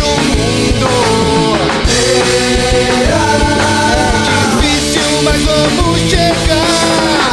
No mundo, é Difícil, mas vamos chegar.